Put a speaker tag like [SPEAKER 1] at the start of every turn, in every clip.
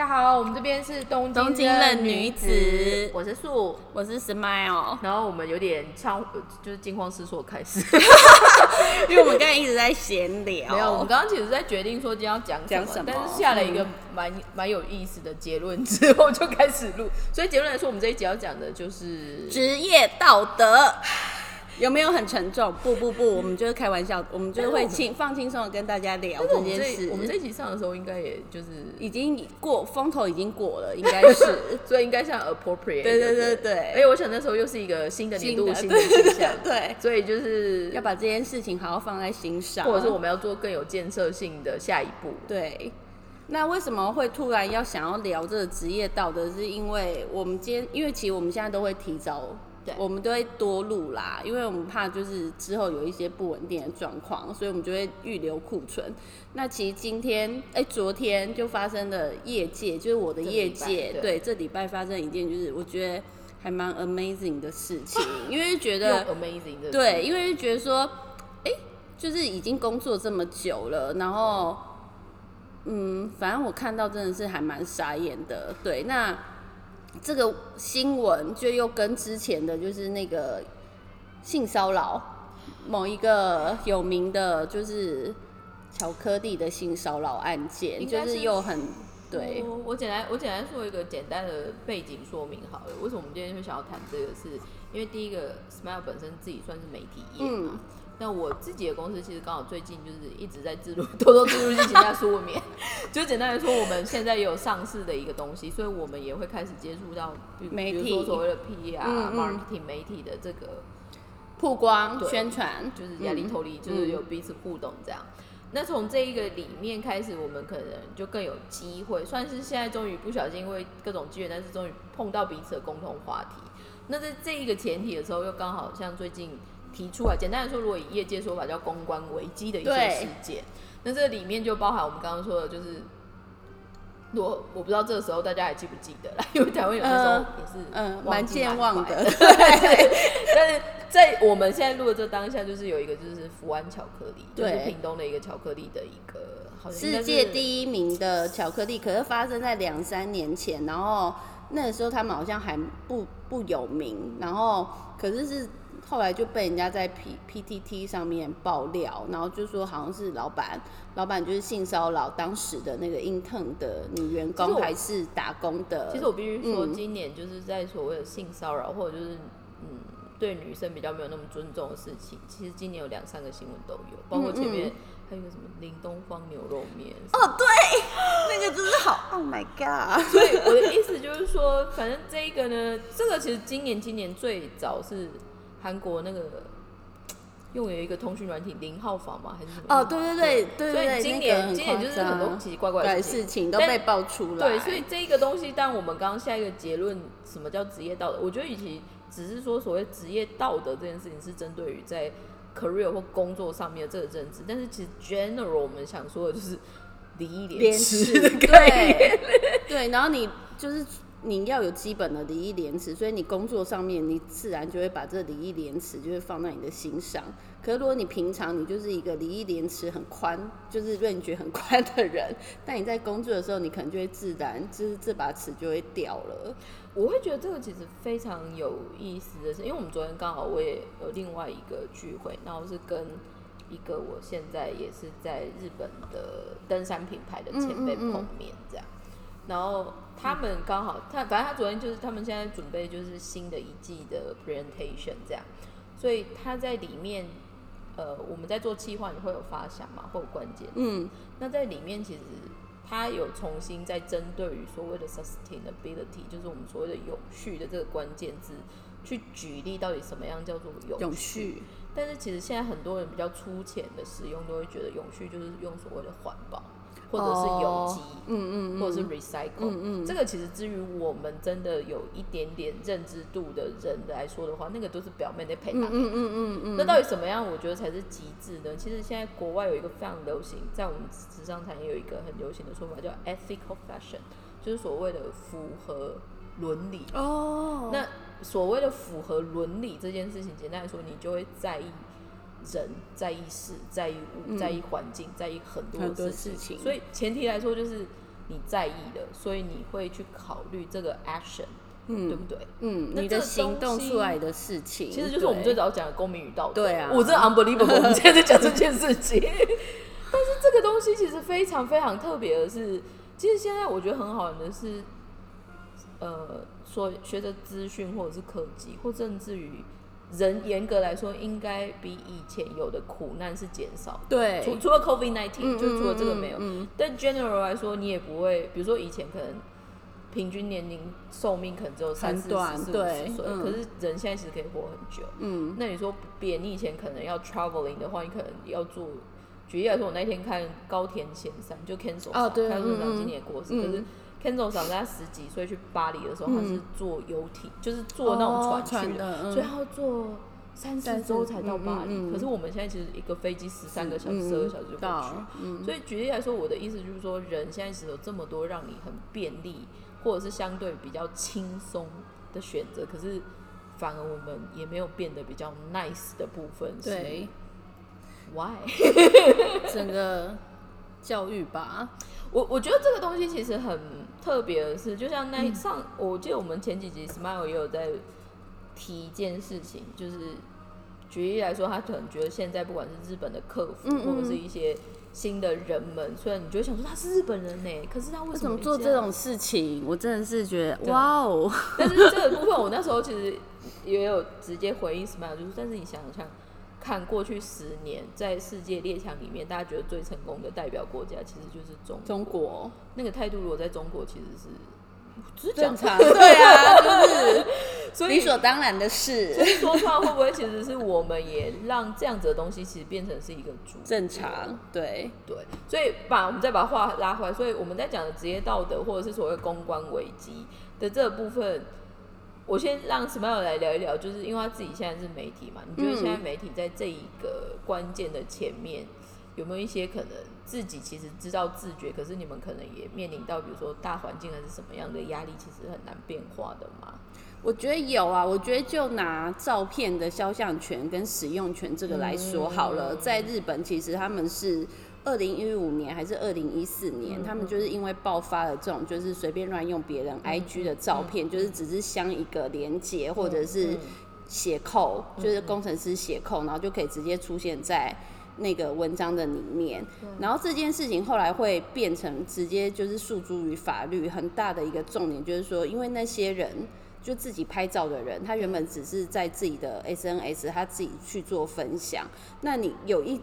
[SPEAKER 1] 家好，我们这边是东
[SPEAKER 2] 东京的女子
[SPEAKER 1] 我是素。
[SPEAKER 2] 我是 Smile，
[SPEAKER 1] 然后我们有点仓，就是惊慌失措开始。
[SPEAKER 2] 因为我们刚才一直在闲聊，
[SPEAKER 1] 没有，我们刚刚其实在决定说今天要讲
[SPEAKER 2] 讲什么
[SPEAKER 1] 但是下了一个蛮蛮有意思的结论之后就开始录。所以结论来说，我们这一集要讲的就是
[SPEAKER 2] 职业道德 有没有很沉重？不不不，我们就是开玩笑，我们就是会轻放轻松的跟大家聊这件事。
[SPEAKER 1] 这我们这一集上的时候，应该也就是，
[SPEAKER 2] 已经过风头已经过了，应该是
[SPEAKER 1] 所以应该像 appropriate。
[SPEAKER 2] 对对对
[SPEAKER 1] 而
[SPEAKER 2] 对，
[SPEAKER 1] 且我想那时候又是一个新的年度新的
[SPEAKER 2] 对
[SPEAKER 1] 形象，
[SPEAKER 2] 对，
[SPEAKER 1] 所以就是
[SPEAKER 2] 要把这件事情好好放在心上，
[SPEAKER 1] 或者是我们要做更有建设性的下一步。
[SPEAKER 2] 对，那为什么会突然要想要聊这个职业道德？是因为我们今天，因为其实我们现在都会提早，
[SPEAKER 1] 对
[SPEAKER 2] 我们都会多录啦，因为我们怕就是之后有一些不稳定的状况，所以我们就会预留库存。那其实今天，哎、昨天就发生了业界，就是我的业界，
[SPEAKER 1] 对
[SPEAKER 2] 对，这礼拜发生一件就是我觉得还蛮 amazing 的事情，因为觉得
[SPEAKER 1] amazing 的
[SPEAKER 2] 对，因为觉得说，哎、就是已经工作这么久了，然后，嗯，反正我看到真的是还蛮傻眼的。对，那这个新闻就又跟之前的就是那个性骚扰某一个有名的，就是巧克力的性骚扰案件，就
[SPEAKER 1] 是
[SPEAKER 2] 是又很对。
[SPEAKER 1] 我我简单我简单说一个简单的背景说明好了。为什么我们今天会想要谈这个是？因为第一个，Smile 本身自己算是媒体业嘛。
[SPEAKER 2] 嗯
[SPEAKER 1] 那我自己的公司其实刚好最近就是一直在自录，偷偷自录进行下书面。就简单来说，我们现在也有上市的一个东西，所以我们也会开始接触到，比
[SPEAKER 2] 媒体
[SPEAKER 1] 比如说所谓的 PR、
[SPEAKER 2] 嗯嗯
[SPEAKER 1] marketing 媒体的这个
[SPEAKER 2] 曝光宣传
[SPEAKER 1] 就是压力头力，就是有彼此互动这样。那从这一个里面开始，我们可能就更有机会，算是现在终于不小心因为各种机缘，但是终于碰到彼此的共同话题。那在这一个前提的时候，又刚好像最近提出来，简单来说，如果以业界说法叫公关危机的一些事件，那这里面就包含我们刚刚说的，就是。我我不知道这个时候大家还记不记得啦，因为台湾有的时候也是
[SPEAKER 2] 嗯，
[SPEAKER 1] 忘
[SPEAKER 2] 蛮
[SPEAKER 1] 记
[SPEAKER 2] 健忘的。
[SPEAKER 1] 对，但是在我们现在录的这当下，就是有一个就是福安巧克力，就是屏东的一个巧克力的一个，好像
[SPEAKER 2] 世界第一名的巧克力，可是发生在两三年前，然后那个时候他们好像还不不有名，然后可是是后来就被人家在 P P T T 上面爆料，然后就说好像是老板，老板就是性骚扰当时的那个 intern 的女员工还是打工的，
[SPEAKER 1] 其实我必须说，
[SPEAKER 2] 嗯
[SPEAKER 1] 今年就是在所谓的性骚扰或者就是嗯对女生比较没有那么尊重的事情，其实今年有两三个新闻都有，包括前面
[SPEAKER 2] 嗯
[SPEAKER 1] 还有什么林东方牛肉面。
[SPEAKER 2] 哦对，那个真是好，Oh my god，
[SPEAKER 1] 所以我的意思就是说，反正这一个呢，这个其实今年今年最早是韩国那个 用有一个通讯软体零号房吗？还是什么？
[SPEAKER 2] 哦对对对对
[SPEAKER 1] 所以，今年今年就是很多奇奇怪怪的事情。
[SPEAKER 2] 都被爆出来，
[SPEAKER 1] 对，所以这个东西，但我们刚刚下一个结论，什么叫职业道德？我觉得与其只是说所谓职业道德这件事情是针对于在 career 或工作上面的这个认知，但是其实 general 我们想说的就是礼义廉
[SPEAKER 2] 廉
[SPEAKER 1] 耻
[SPEAKER 2] 耻
[SPEAKER 1] 的概念。
[SPEAKER 2] 对对，然后你就是你要有基本的礼义廉耻，所以你工作上面你自然就会把这礼义廉耻就会放在你的心上。可是如果你平常你就是一个礼义廉耻很宽，就是 range 很宽的人，但你在工作的时候，你可能就会自然就是这把尺就会掉了。
[SPEAKER 1] 我会觉得这个其实非常有意思的是，因为我们昨天刚好我也有另外一个聚会，然后是跟一个我现在也是在日本的登山品牌的前辈碰面这样，然后他们刚好他反正他昨天就是他们现在准备就是新的一季的 presentation 这样，所以他在里面。呃，我们在做企划，你会有发想嘛，会有关键
[SPEAKER 2] 嗯，
[SPEAKER 1] 那在里面其实他有重新在针对于所谓的 sustainability，就是我们所谓的永续的这个关键字，去举例到底什么样叫做永
[SPEAKER 2] 永续，
[SPEAKER 1] 但是其实现在很多人比较粗浅的使用，都会觉得永续就是用所谓的环保，或者是有机，
[SPEAKER 2] 嗯嗯嗯，
[SPEAKER 1] 或者是 recycle。
[SPEAKER 2] 嗯嗯
[SPEAKER 1] 这个其实至于我们真的有一点点认知度的人来说的话，那个都是表面的配搭。
[SPEAKER 2] 嗯嗯嗯嗯嗯，
[SPEAKER 1] 那到底什么样，我觉得才是极致呢？其实现在国外有一个非常流行，在我们时尚产业有一个很流行的说法叫 ethical fashion，就是所谓的符合伦理。
[SPEAKER 2] 哦，
[SPEAKER 1] 那所谓的符合伦理这件事情，简单来说，你就会在意人、在意事、在意物、
[SPEAKER 2] 嗯
[SPEAKER 1] 在意环境、在意很多
[SPEAKER 2] 很多
[SPEAKER 1] 的事
[SPEAKER 2] 事情
[SPEAKER 1] 所以前提来说，就是你在意的，所以你会去考虑这个 action，对不对？
[SPEAKER 2] 嗯，你的行动出来的事情，
[SPEAKER 1] 其实就是我们最早讲的公民与道德。
[SPEAKER 2] 对啊
[SPEAKER 1] 我真的 unbelievable，我们现在在讲这件事情。但是这个东西其实非常非常特别的是，其实现在我觉得很好玩的是，呃，说学着资讯或者是科技，或甚至于人严格来说，应该比以前有的苦难是减少的。
[SPEAKER 2] 对，
[SPEAKER 1] 除除了 COVID nineteen，、
[SPEAKER 2] 嗯
[SPEAKER 1] 就除了这个没有，但 general 来说，你也不会，比如说以前可能平均年龄寿命可能只有三四十、四五十岁，
[SPEAKER 2] 嗯
[SPEAKER 1] 可是人现在其实可以活很久。
[SPEAKER 2] 嗯，
[SPEAKER 1] 那你说别，你以前可能要 traveling 的话，你可能要做。举例来说，我那天看高田贤三，就 Cancel
[SPEAKER 2] 哦对
[SPEAKER 1] 开长
[SPEAKER 2] 嗯嗯
[SPEAKER 1] 今年也过世，
[SPEAKER 2] 嗯
[SPEAKER 1] 可是 Cancel 长在他十几岁去巴黎的时候，他
[SPEAKER 2] 嗯
[SPEAKER 1] 是坐游艇，就是坐那种
[SPEAKER 2] 哦
[SPEAKER 1] 船去
[SPEAKER 2] 的嗯
[SPEAKER 1] 所以他要坐三四周才到巴黎。可是我们现在其实一个飞机十三个小时、
[SPEAKER 2] 嗯
[SPEAKER 1] 十二个小时就过去。所以举例来说，我的意思就是说，人现在其实有这么多让你很便利，或者是相对比较轻松的选择，可是反而我们也没有变得比较 nice 的部分是
[SPEAKER 2] 对
[SPEAKER 1] ，why？
[SPEAKER 2] 整个教育吧，
[SPEAKER 1] 我我觉得这个东西其实很特别的是，就像
[SPEAKER 2] 嗯。
[SPEAKER 1] 那上，我记得我们前几集 Smile 也有在提一件事情，就是举例来说，他可能觉得现在不管是日本的客服，
[SPEAKER 2] 嗯嗯
[SPEAKER 1] 或者是一些新的人们，虽然你就会想说他是日本人呢，可是他为
[SPEAKER 2] 为什么做这种事情？我真的是觉得哇哦，
[SPEAKER 1] 但是这个部分，我那时候其实也有直接回应 Smile，就是，但是你想想看，过去十年在世界列强里面，大家觉得最成功的代表国家，其实就是中国。
[SPEAKER 2] 中国
[SPEAKER 1] 那个态度，如果在中国，其实是
[SPEAKER 2] 正常，对啊，就是
[SPEAKER 1] 所以
[SPEAKER 2] 理所当然的
[SPEAKER 1] 所
[SPEAKER 2] 事，
[SPEAKER 1] 以说出来会不会其实是我们也让这样子的东西，其实变成是一个主
[SPEAKER 2] 正常，对，
[SPEAKER 1] 对，所以把我们再把话拉回来，所以我们在讲的职业道德或者是所谓公关危机的这个部分，我先让 Smile 来聊一聊，就是因为他自己现在是媒体嘛，你觉得现在媒体在这一个关键的前面，有没有一些可能自己其实知道自觉，可是你们可能也面临到比如说大环境还是什么样的压力，其实很难变化的嘛？
[SPEAKER 2] 我觉得有啊，我觉得就拿照片的肖像权跟使用权这个来说好了，
[SPEAKER 1] 嗯
[SPEAKER 2] 在日本其实他们是。二零一五年还是二零一四
[SPEAKER 1] 嗯
[SPEAKER 2] 年，他们就是因为爆发了这种就是随便乱用别人 IG 的照片，就是只是镶一个连接或者是
[SPEAKER 1] 嗯
[SPEAKER 2] 写扣，就是工程师写扣，然后就可以直接出现在那个文章的里面。然后这件事情后来会变成直接就是诉诸于法律，很大的一个重点就是说，因为那些人。就自己拍照的人，他原本只是在自己的 SNS 他自己去做分享，那你有一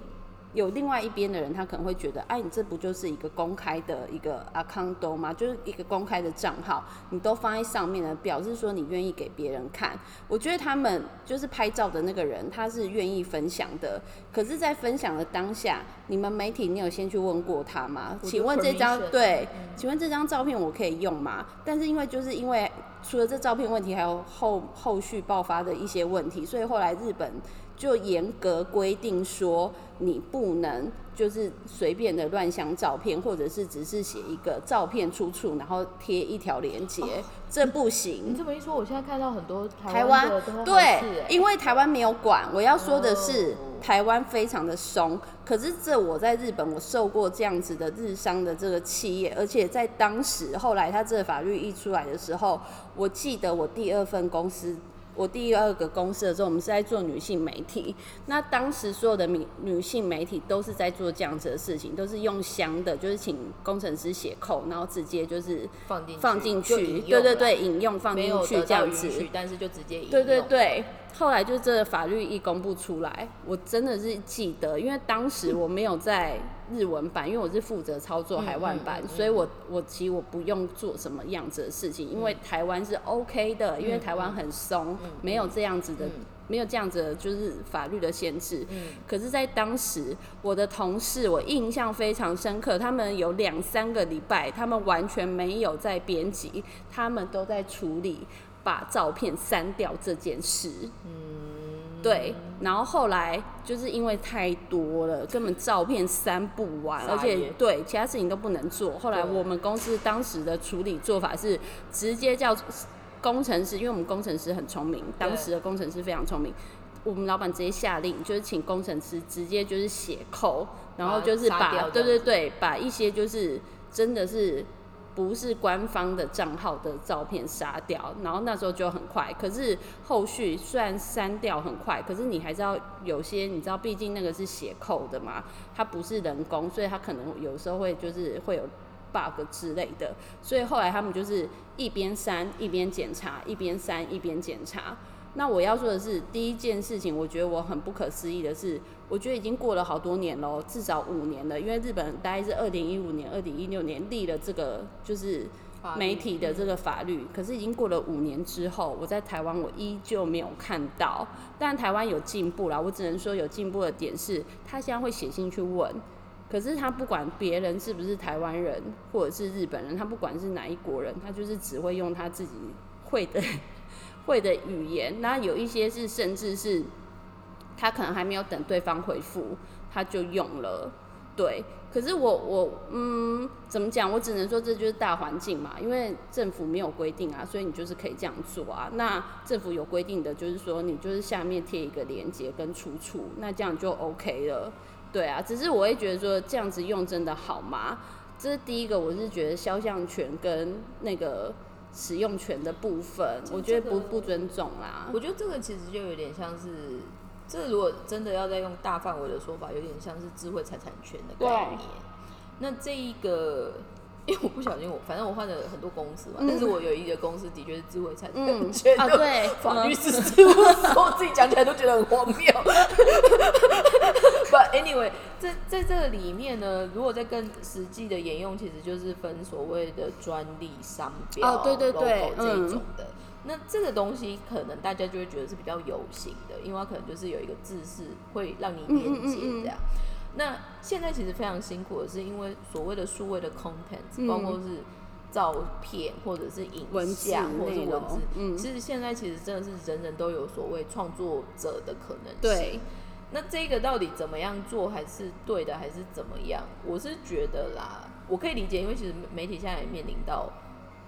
[SPEAKER 2] 有另外一边的人，他可能会觉得，哎、你这不就是一个公开的一个 account 吗？就是一个公开的账号，你都放在上面了，表示说你愿意给别人看。我觉得他们就是拍照的那个人，他是愿意分享的。可是，在分享的当下，你们媒体，你有先去问过他吗？请问这张对
[SPEAKER 1] 嗯，
[SPEAKER 2] 请问这张照片我可以用吗？但是因为就是因为除了这照片问题，还有后后续爆发的一些问题，所以后来日本就严格规定说，你不能就是随便的乱相照片，或者是只是写一个照片出处，然后贴一条链接，这不行你。
[SPEAKER 1] 这么一说，我现在看到很多
[SPEAKER 2] 台
[SPEAKER 1] 台
[SPEAKER 2] 湾对
[SPEAKER 1] 欸，
[SPEAKER 2] 因为台湾没有管。我要说的是
[SPEAKER 1] 哦，
[SPEAKER 2] 台湾非常的松。可是这我在日本，我受过这样子的日商的这个企业，而且在当时后来他这个法律一出来的时候，我记得我第二份公司。我第二个公司的时候，我们是在做女性媒体。那当时所有的女女性媒体都是在做这样子的事情，都是用香的，就是请工程师写扣，然后直接就是
[SPEAKER 1] 放进
[SPEAKER 2] 放进去，对对对，引用放进去这样子。
[SPEAKER 1] 但是就直接引
[SPEAKER 2] 对对
[SPEAKER 1] 用，
[SPEAKER 2] 对，后来就这个法律一公布出来，我真的是记得，因为当时我没有在日文版，因为我是负责操作海外版，
[SPEAKER 1] 嗯嗯嗯
[SPEAKER 2] 所以我我其实我不用做什么样子的事情，因为台湾是 OK 的，因为台湾很松，没有这样子的。
[SPEAKER 1] 嗯
[SPEAKER 2] 没有这样子的，就是法律的限制。
[SPEAKER 1] 嗯
[SPEAKER 2] 可是，在当时，我的同事我印象非常深刻，他们有两三个礼拜，他们完全没有在编辑，他们都在处理把照片删掉这件事。
[SPEAKER 1] 嗯，
[SPEAKER 2] 对，然后后来就是因为太多了，根本照片删不完，而且对其他事情都不能做。后来我们公司当时的处理做法是直接叫工程师，因为我们工程师很聪明，当时的工程师非常聪明。我们老板直接下令，就是请工程师直接就是写扣，然后就是
[SPEAKER 1] 把
[SPEAKER 2] 把对对对，把一些就是真的是不是官方的账号的照片杀掉，然后那时候就很快。可是后续虽然删掉很快，可是你还是要有些，你知道，毕竟那个是写扣的嘛，它不是人工，所以它可能有时候会就是会有 bug 之类的。所以后来他们就是一边删一边检查，一边删一边检查。那我要说的是，第一件事情，我觉得我很不可思议的是，我觉得已经过了好多年喽，至少五年了。因为日本大概是二零一五年、二零一六年立了这个就是媒体的这个法律，可是已经过了五年之后，我在台湾我依旧没有看到。但台湾有进步啦，我只能说有进步的点是，他现在会写信去问，可是他不管别人是不是台湾人或者是日本人，他不管是哪一国人，他就是只会用他自己会的。会的语言，那有一些是甚至是，他可能还没有等对方回复，他就用了，对。可是我我嗯，怎么讲？我只能说这就是大环境嘛，因为政府没有规定啊，所以你就是可以这样做啊。那政府有规定的就是说，你就是下面贴一个连接跟出处，那这样就 OK 了，对啊。只是我会觉得说这样子用真的好吗？这是第一个，我是觉得肖像权跟那个。使用权的部分，我觉得不不尊重啦。
[SPEAKER 1] 我觉得这个其实就有点像是，这如果真的要再用大范围的说法，有点像是智慧财产权的概念。那这一个。因为我不小心，我反正我换了很多公司嘛，但是我有一个公司的确是智慧财产权的法律师事务所，我自己讲起来都觉得很荒谬。But anyway，在在这个里面呢，如果在更实际的沿用，其实就是分所谓的专利、商标、
[SPEAKER 2] 对对对
[SPEAKER 1] 这一种的。那这个东西可能大家就会觉得是比较有形的，因为它可能就是有一个字是会让你连接这样。那现在其实非常辛苦的是，因为所谓的数位的 content，包括是照片或者是影像或者是文字，嗯，其实现在其实真的是人人都有所谓创作者的可能性。
[SPEAKER 2] 对，
[SPEAKER 1] 那这个到底怎么样做还是对的，还是怎么样？我是觉得啦，我可以理解，因为其实媒体现在也面临到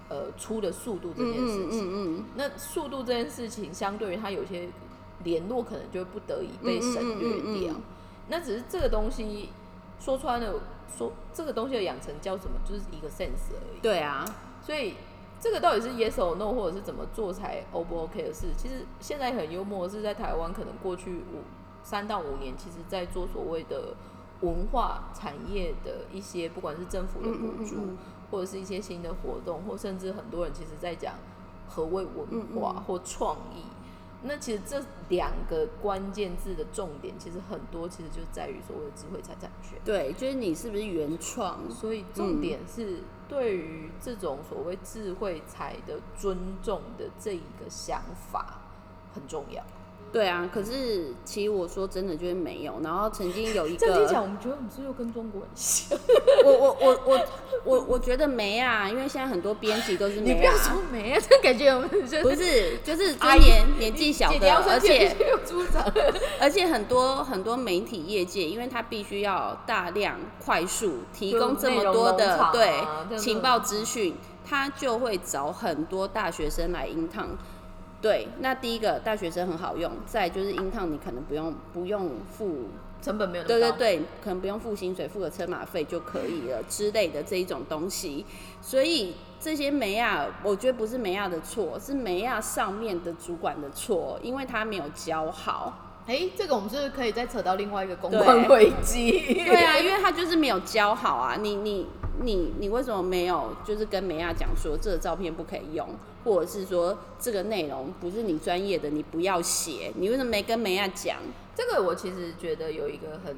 [SPEAKER 1] 呃出的速度这件事情。嗯嗯嗯。那速度这件事情，相对于它有些联络，可能就会不得已被省略掉。那只是这个东西说穿了，说这个东西的养成叫什么，就是一个 sense 而已。
[SPEAKER 2] 对啊，
[SPEAKER 1] 所以这个到底是 yes or no，或者是怎么做才 O 不 OK 的事，其实现在很幽默，是在台湾可能过去五三到五年，其实在做所谓的文化产业的一些，不管是政府的补助，或者是一些新的活动，或甚至很多人其实在讲何谓文化或创意。那其实这两个关键字的重点，其实很多其实就在于所谓的智慧财产权。
[SPEAKER 2] 对，就是你是不是原创？
[SPEAKER 1] 所以重点是对于这种所谓智慧财的尊重的这一个想法很重要。
[SPEAKER 2] 对啊，可是其实我说真的就是没有。然后曾经有一个，
[SPEAKER 1] 这样讲，我们觉得我们是又跟中国人像。
[SPEAKER 2] 我我我我我我觉得没啊，因为现在很多编辑都是没啊。
[SPEAKER 1] 你不要说没啊，这感觉我们
[SPEAKER 2] 不是，就是今年年纪小的，而且而且很多很多媒体业界，因为他必须要大量快速提供这么多的对情报资讯，他就会找很多大学生来应趟。对，那第一个大学生很好用，再就是英烫你可能不用不用付
[SPEAKER 1] 成本没有
[SPEAKER 2] 对对对，可能不用付薪水，付个车马费就可以了之类的这一种东西。所以这些梅亚，我觉得不是梅亚的错，是梅亚上面的主管的错，因为他没有教好。
[SPEAKER 1] 哎，这个我们是不是可以再扯到另外一个公关危机？
[SPEAKER 2] 对啊，因为他就是没有教好啊。你你你你为什么没有就是跟梅亚讲说这个照片不可以用？或者是说这个内容不是你专业的，你不要写。你为什么没跟梅亚讲？
[SPEAKER 1] 这个我其实觉得有一个很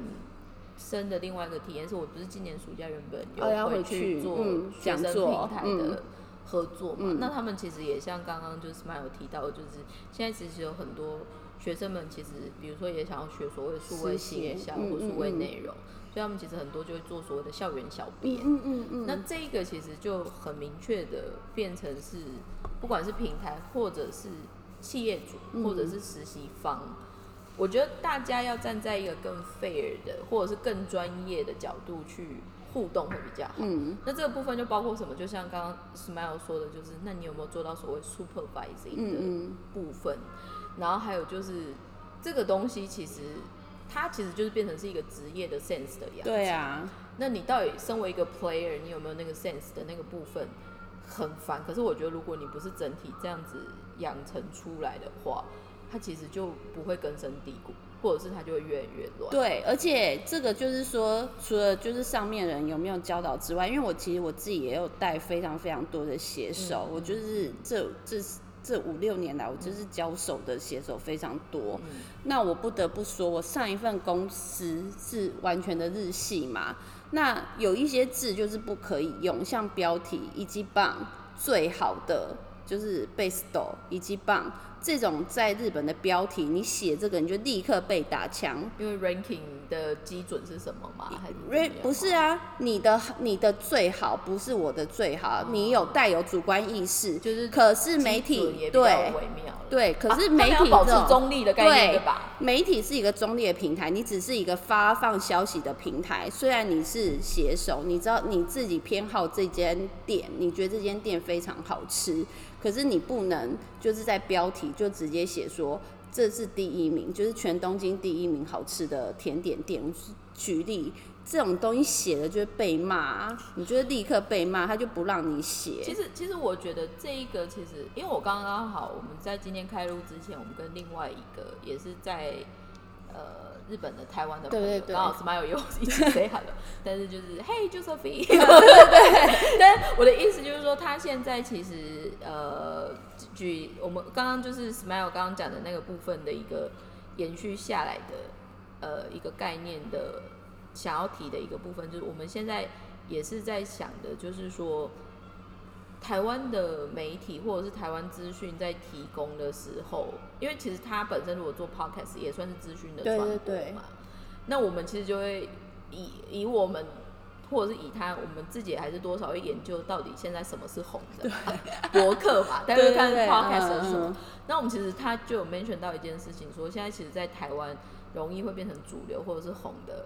[SPEAKER 1] 深的另外一个体验，是我不是今年暑假原本有回去做学生平台的合作嘛？那他们其实也像刚刚就是 Smile 提到，就是现在其实有很多学生们其实，比如说也想要学所谓数位营销或数位内容。所以他们其实很多就会做所谓的校园小编，嗯嗯嗯，那这个其实就很明确的变成是，不管是平台或者是企业主或者是实习方，我觉得大家要站在一个更 fair 的或者是更专业的角度去互动会比较好。嗯，那这个部分就包括什么？就像刚刚 Smile 说的，就是那你有没有做到所谓 supervising 的部分？然后还有就是这个东西其实。它其实就是变成是一个职业的 sense 的样子。
[SPEAKER 2] 对啊，
[SPEAKER 1] 那你到底身为一个 player，你有没有那个 sense 的那个部分很烦。可是我觉得，如果你不是整体这样子养成出来的话，它其实就不会根深蒂固，或者是它就会越来越乱。
[SPEAKER 2] 对，而且这个就是说，除了就是上面人有没有教导之外，因为我其实我自己也有带非常非常多的写手，我就是这这。这五六年来，我就是交手的写手非常多。那我不得不说，我上一份公司是完全的日系嘛。那有一些字就是不可以用，像标题以及棒最好的就是 base do 以及棒。这种在日本的标题，你写这个你就立刻被打枪，
[SPEAKER 1] 因为 ranking 的基准是什么吗？还
[SPEAKER 2] 是不是啊？你的你的最好不是我的最好，你有带有主观意识，
[SPEAKER 1] 就是
[SPEAKER 2] 可是媒体对对，可是媒体
[SPEAKER 1] 保持中立的概念对吧？
[SPEAKER 2] 媒体是一个中立的平台，你只是一个发放消息的平台。虽然你是写手，你知道你自己偏好这间店，你觉得这间店非常好吃。可是你不能就是在标题就直接写说这是第一名，就是全东京第一名好吃的甜点店。举例这种东西写了就会被骂，你就会立刻被骂，他就不让你写。
[SPEAKER 1] 其实其实我觉得这一个其实，因为我刚刚好我们在今天开录之前，我们跟另外一个也是在呃。日本的、台湾的朋友，刚好 Smile 有一起 say hello，但是就是 Hey Josephine，对对。但我的意思就是说，他现在其实呃，举我们刚刚就是 Smile 刚刚讲的那个部分的一个延续下来的呃一个概念的想要提的一个部分，就是我们现在也是在想的，就是说。台湾的媒体或者是台湾资讯在提供的时候，因为其实它本身如果做 podcast 也算是资讯的传播嘛，那我们其实就会以以我们或者是以他，我们自己还是多少会研究到底现在什么是红的 博客嘛，但是看 podcast 是什么。那我们其实他就有 mention 到一件事情，说现在其实，在台湾容易会变成主流或者是红的。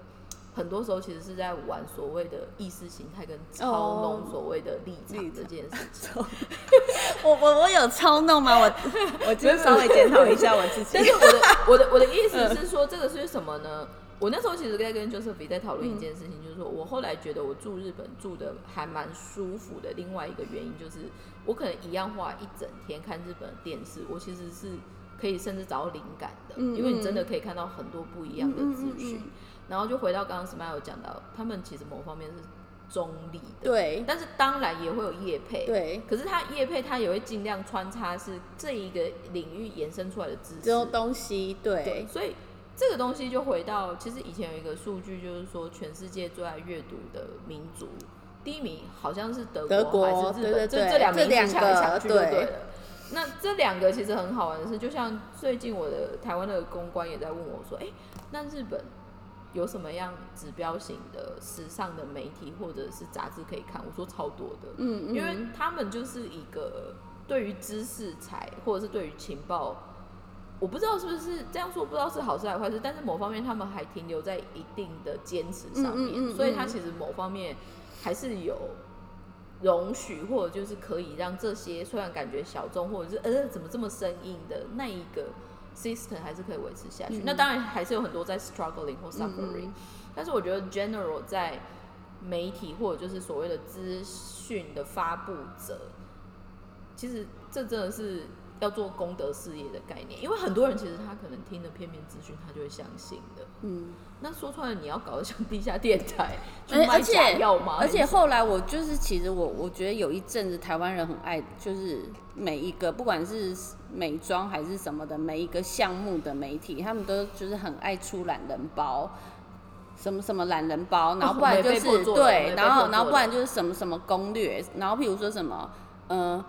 [SPEAKER 1] 很多时候其实是在玩所谓的意识形态跟操弄所谓的立场这件事情。
[SPEAKER 2] 我我我有操弄吗？我 我就稍微检讨一下我自己。
[SPEAKER 1] 但是我的我的我的意思是说，这个是什么呢？我那时候其实在跟 Joseph 在讨论一件事情，就是说我后来觉得我住日本住的还蛮舒服的。另外一个原因就是，我可能一样花一整天看日本电视，我其实是可以甚至找到灵感的，因为你真的可以看到很多不一样的资讯。然后就回到刚刚 Smile 讲到，他们其实某方面是中立的，
[SPEAKER 2] 对。
[SPEAKER 1] 但是当然也会有业配，
[SPEAKER 2] 对。
[SPEAKER 1] 可是他业配他也会尽量穿插是这一个领域延伸出来的知识，
[SPEAKER 2] 这种东西，对。
[SPEAKER 1] 所以这个东西就回到，其实以前有一个数据，就是说全世界最爱阅读的民族，第一名好像是德国还是日本，这这两名抢来抢去就对了。那这两个其实很好玩的是，就像最近我的台湾的公关也在问我说，哎，那日本。有什么样指标型的时尚的媒体或者是杂志可以看？我说超多的，嗯嗯，因为他们就是一个对于知识财或者是对于情报，我不知道是不是这样说，不知道是好事还是坏事，但是某方面他们还停留在一定的坚持上面，所以他其实某方面还是有容许或者就是可以让这些虽然感觉小众或者是呃怎么这么生硬的那一个。System 还是可以维持下去，那当然还是有很多在 struggling 或 suffering，但是我觉得 general 在媒体或者就是所谓的资讯的发布者，其实这真的是要做功德事业的概念，因为很多人其实他可能听了片面资讯，他就会相信的。嗯，那说出来你要搞得像地下电台，
[SPEAKER 2] 而且
[SPEAKER 1] 药吗？
[SPEAKER 2] 而且后来我就是其实我我觉得有一阵子台湾人很爱，就是每一个不管是美妆还是什么的，每一个项目的媒体，他们都就是很爱出懒人包，什么什么懒人包，然后不然就是对，然后然后不然就是什么什么攻略，然后譬如说什么，嗯。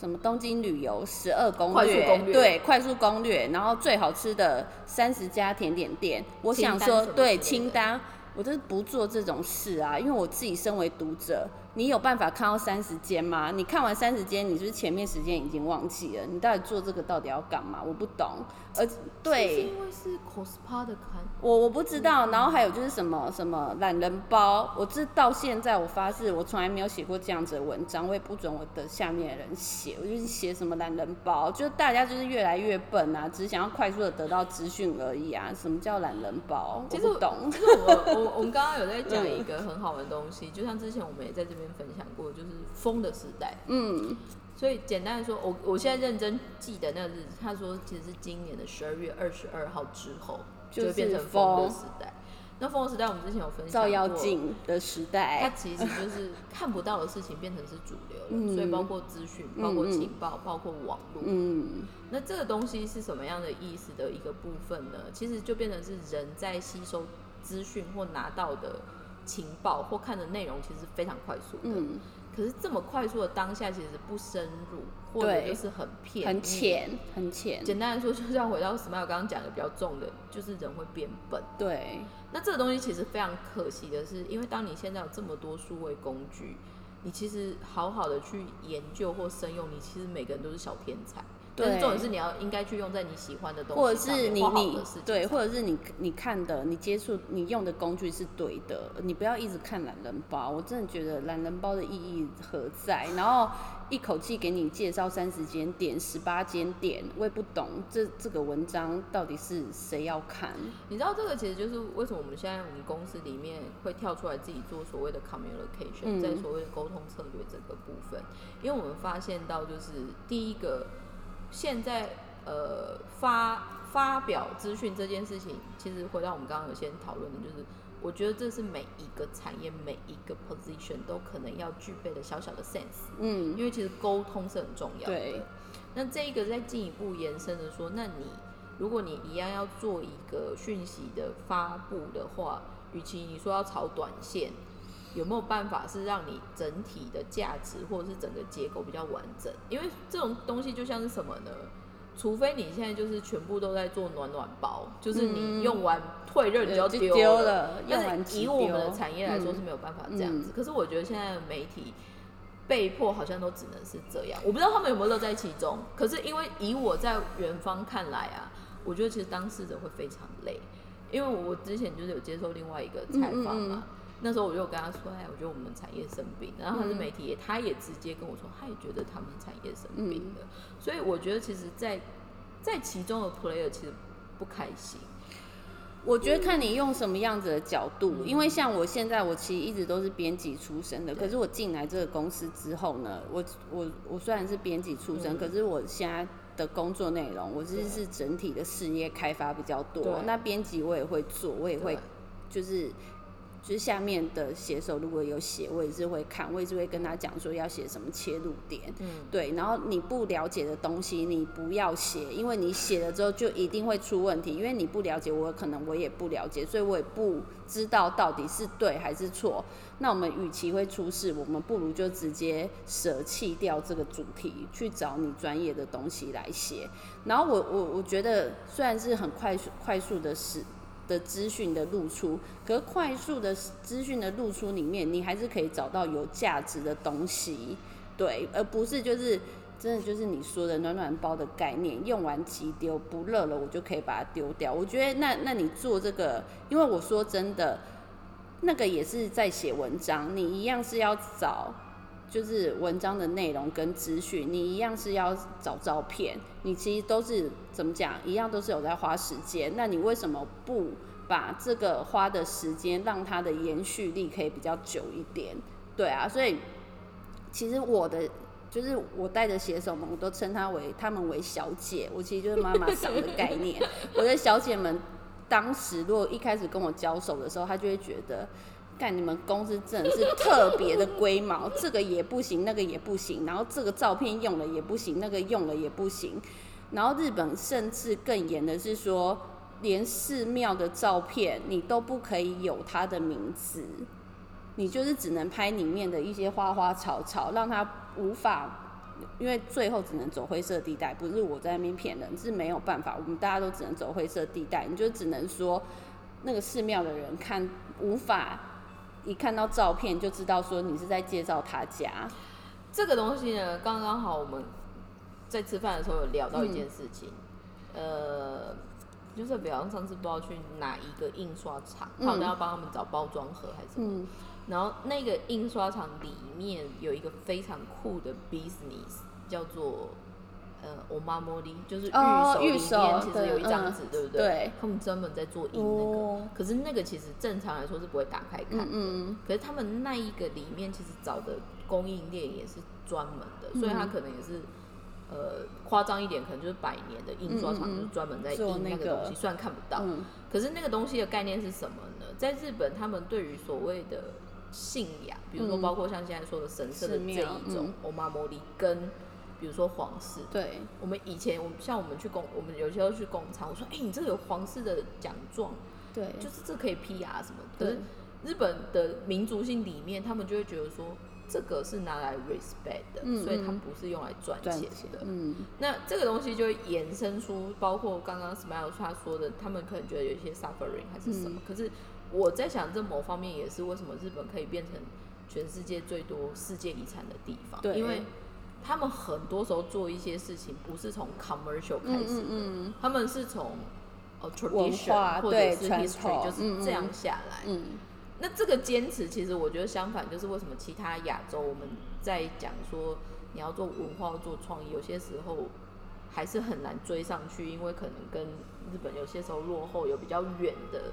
[SPEAKER 2] 什么东京旅游十二攻略？对，快速攻略。然后最好吃的三十家甜点店，我想说，对清单，我就是不做这种事啊，因为我自己身为读者，你有办法看到三十间吗？你看完三十间，你是不是前面时间已经忘记了？你到底做这个到底要干嘛？我不懂。而
[SPEAKER 1] 是
[SPEAKER 2] 对
[SPEAKER 1] 因为是 cospa 的刊，
[SPEAKER 2] 我我不知道，然后还有就是什么什么懒人包，我这到现在我发誓，我从来没有写过这样子的文章，我也不准我的下面的人写，我就是写什么懒人包，就是大家就是越来越笨啊，只是想要快速的得到资讯而已啊。什么叫懒人包？我
[SPEAKER 1] 其实
[SPEAKER 2] 不懂。
[SPEAKER 1] 其实我我我们刚刚有在讲一个很好的东西，就像之前我们也在这边分享过，就是风的时代。
[SPEAKER 2] 嗯，
[SPEAKER 1] 所以简单的说，我我现在认真记得那个日子，他说其实是今年的十二月二十二号之后，
[SPEAKER 2] 就
[SPEAKER 1] 就是会变成风的时代。那风的时代，我们之前有分享
[SPEAKER 2] 照妖
[SPEAKER 1] 过，
[SPEAKER 2] 镜的时代它，
[SPEAKER 1] 其实就是看不到的事情变成是主流了，
[SPEAKER 2] 嗯
[SPEAKER 1] 所以包括资讯、包括情报、包括网络。
[SPEAKER 2] 嗯，
[SPEAKER 1] 那这个东西是什么样的意思的一个部分呢？其实就变成是人在吸收资讯或拿到的情报或看的内容，其实是非常快速的。
[SPEAKER 2] 嗯，
[SPEAKER 1] 可是这么快速的当下，其实不深入，或者就是很片
[SPEAKER 2] 很。浅，很浅，
[SPEAKER 1] 简单来说，就像回到 Smile 刚刚讲的比较重的，就是人会变笨。
[SPEAKER 2] 对，
[SPEAKER 1] 那这个东西其实非常可惜的是，因为当你现在有这么多数位工具，你其实好好的去研究或深用，你其实每个人都是小天才。但是
[SPEAKER 2] 对
[SPEAKER 1] 重点是你要应该去用在你喜欢的东西或者
[SPEAKER 2] 是你你对，或者是你你看的、你接触、你用的工具是对的，你不要一直看懒人包。我真的觉得懒人包的意义何在？然后一口气给你介绍三十间店、十八间店，我也不懂这这个文章到底是谁要看？
[SPEAKER 1] 你知道这个其实就是为什么我们现在我们公司里面会跳出来自己做所谓的 communication，、
[SPEAKER 2] 嗯
[SPEAKER 1] 在所谓的沟通策略这个部分，因为我们发现到就是第一个，现在呃发发表资讯这件事情，其实回到我们刚刚有先讨论的，就是我觉得这是每一个产业每一个 position 都可能要具备的小小的 sense，
[SPEAKER 2] 嗯，
[SPEAKER 1] 因为其实沟通是很重要的。
[SPEAKER 2] 对，
[SPEAKER 1] 那这一个再进一步延伸的说，那你如果你一样要做一个讯息的发布的话，与其你说要炒短线，有没有办法是让你整体的价值或者是整个结构比较完整？因为这种东西就像是什么呢？除非你现在就是全部都在做暖暖包，就是你用完退热你就丢
[SPEAKER 2] 丢了用
[SPEAKER 1] 但
[SPEAKER 2] 完
[SPEAKER 1] 以我们的产业来说
[SPEAKER 2] 嗯
[SPEAKER 1] 是没有办法这样子。
[SPEAKER 2] 嗯
[SPEAKER 1] 可是我觉得现在的媒体被迫好像都只能是这样，我不知道他们有没有乐在其中。可是因为以我在远方看来啊，我觉得其实当事者会非常累，因为我之前就是有接受另外一个采访嘛。那时候我就跟他说，哎，我觉得我们产业生病，然后他是
[SPEAKER 2] 嗯
[SPEAKER 1] 媒体业，他也直接跟我说，他也觉得他们产业生病
[SPEAKER 2] 嗯
[SPEAKER 1] 了。所以我觉得其实在，在其中的 player 其实不开心。
[SPEAKER 2] 我觉得看你用什么样子的角度，因为像我现在，我其实一直都是编辑出身的，可是我进来这个公司之后呢，我我我虽然是编辑出身，
[SPEAKER 1] 嗯
[SPEAKER 2] 可是我现在的工作内容，我其实是整体的事业开发比较多。那编辑我也会做，我也会就是。就是下面的写手如果有写，我也是会看，我也是会跟他讲说要写什么切入点，
[SPEAKER 1] 嗯，
[SPEAKER 2] 对，然后你不了解的东西，你不要写，因为你写了之后就一定会出问题，因为你不了解，我可能我也不了解，所以我也不知道到底是对还是错。那我们与其会出事，我们不如就直接舍弃掉这个主题，去找你专业的东西来写。然后我我我觉得虽然是很快速快速的事。的资讯的露出，可快速的资讯的露出里面，你还是可以找到有价值的东西，对，而不是就是真的就是你说的暖暖包的概念，用完即丢，不热了我就可以把它丢掉。我觉得那那你做这个，因为我说真的，那个也是在写文章，你一样是要找。就是文章的内容跟资讯，你一样是要找照片，你其实都是怎么讲，一样都是有在花时间。那你为什么不把这个花的时间，让它的延续力可以比较久一点？对啊，所以其实我的就是我带的写手们，我都称她为她们为小姐，我其实就是妈妈桑的概念。我的小姐们当时如果一开始跟我交手的时候，她就会觉得。干你们公司真的是特别的龟毛，这个也不行，那个也不行，然后这个照片用了也不行，那个用了也不行。然后日本甚至更严的是说，连寺庙的照片你都不可以有它的名字，你就是只能拍里面的一些花花草草，让它无法，因为最后只能走灰色地带，不是我在那边骗人，是没有办法，我们大家都只能走灰色地带，你就只能说那个寺庙的人看无法一看到照片就知道说你是在介绍他家。
[SPEAKER 1] 这个东西呢，刚刚好我们在吃饭的时候有聊到一件事情，呃，就是比方上次不知道去哪一个印刷厂，他好像要帮他们找包装盒还是什么，
[SPEAKER 2] 嗯。
[SPEAKER 1] 然后那个印刷厂里面有一个非常酷的 business，叫做呃 omamori，就是玉
[SPEAKER 2] 哦
[SPEAKER 1] 手里面其实有一张
[SPEAKER 2] 嗯
[SPEAKER 1] 纸，对不对？
[SPEAKER 2] 对
[SPEAKER 1] 他们专门在做印那个，
[SPEAKER 2] 哦
[SPEAKER 1] 可是那个其实正常来说是不会打开看的。可是他们那一个里面其实找的供应链也是专门的，所以他可能也是呃夸张一点，可能就是百年的印刷厂，就是专门在印那
[SPEAKER 2] 那个
[SPEAKER 1] 个东西，虽然看不到，
[SPEAKER 2] 嗯
[SPEAKER 1] 可是那个东西的概念是什么呢？在日本，他们对于所谓的信仰，比如说
[SPEAKER 2] 嗯
[SPEAKER 1] 包括像现在说的神社的这一种欧玛摩利，跟比如说皇室，
[SPEAKER 2] 对，
[SPEAKER 1] 我们以前我们像我们去工，我们有些时候去工厂，我说哎、你这个有皇室的奖状，
[SPEAKER 2] 对，
[SPEAKER 1] 就是这可以 PR 什么？可
[SPEAKER 2] 对
[SPEAKER 1] 是日本的民族性里面，他们就会觉得说，这个是拿来 respect 的，
[SPEAKER 2] 嗯
[SPEAKER 1] 所以他
[SPEAKER 2] 们
[SPEAKER 1] 不是用来赚
[SPEAKER 2] 赚
[SPEAKER 1] 钱的。
[SPEAKER 2] 嗯。
[SPEAKER 1] 那这个东西就会衍生出，包括刚刚 Smile 他说的，他们可能觉得有一些 suffering 还是什么。
[SPEAKER 2] 嗯。
[SPEAKER 1] 可是我在想，这某方面也是为什么日本可以变成全世界最多世界遗产的地方，
[SPEAKER 2] 对。
[SPEAKER 1] 因为他们很多时候做一些事情不是从 commercial 开
[SPEAKER 2] 嗯
[SPEAKER 1] 始的，
[SPEAKER 2] 嗯嗯
[SPEAKER 1] 他们是从呃 tradition
[SPEAKER 2] 化
[SPEAKER 1] 或者是 history 就是这样下来。
[SPEAKER 2] 嗯
[SPEAKER 1] 那这个坚持，其实我觉得相反，就是为什么其他亚洲我们在讲说你要做文化、做创意，有些时候还是很难追上去，因为可能跟日本有些时候落后有比较远的。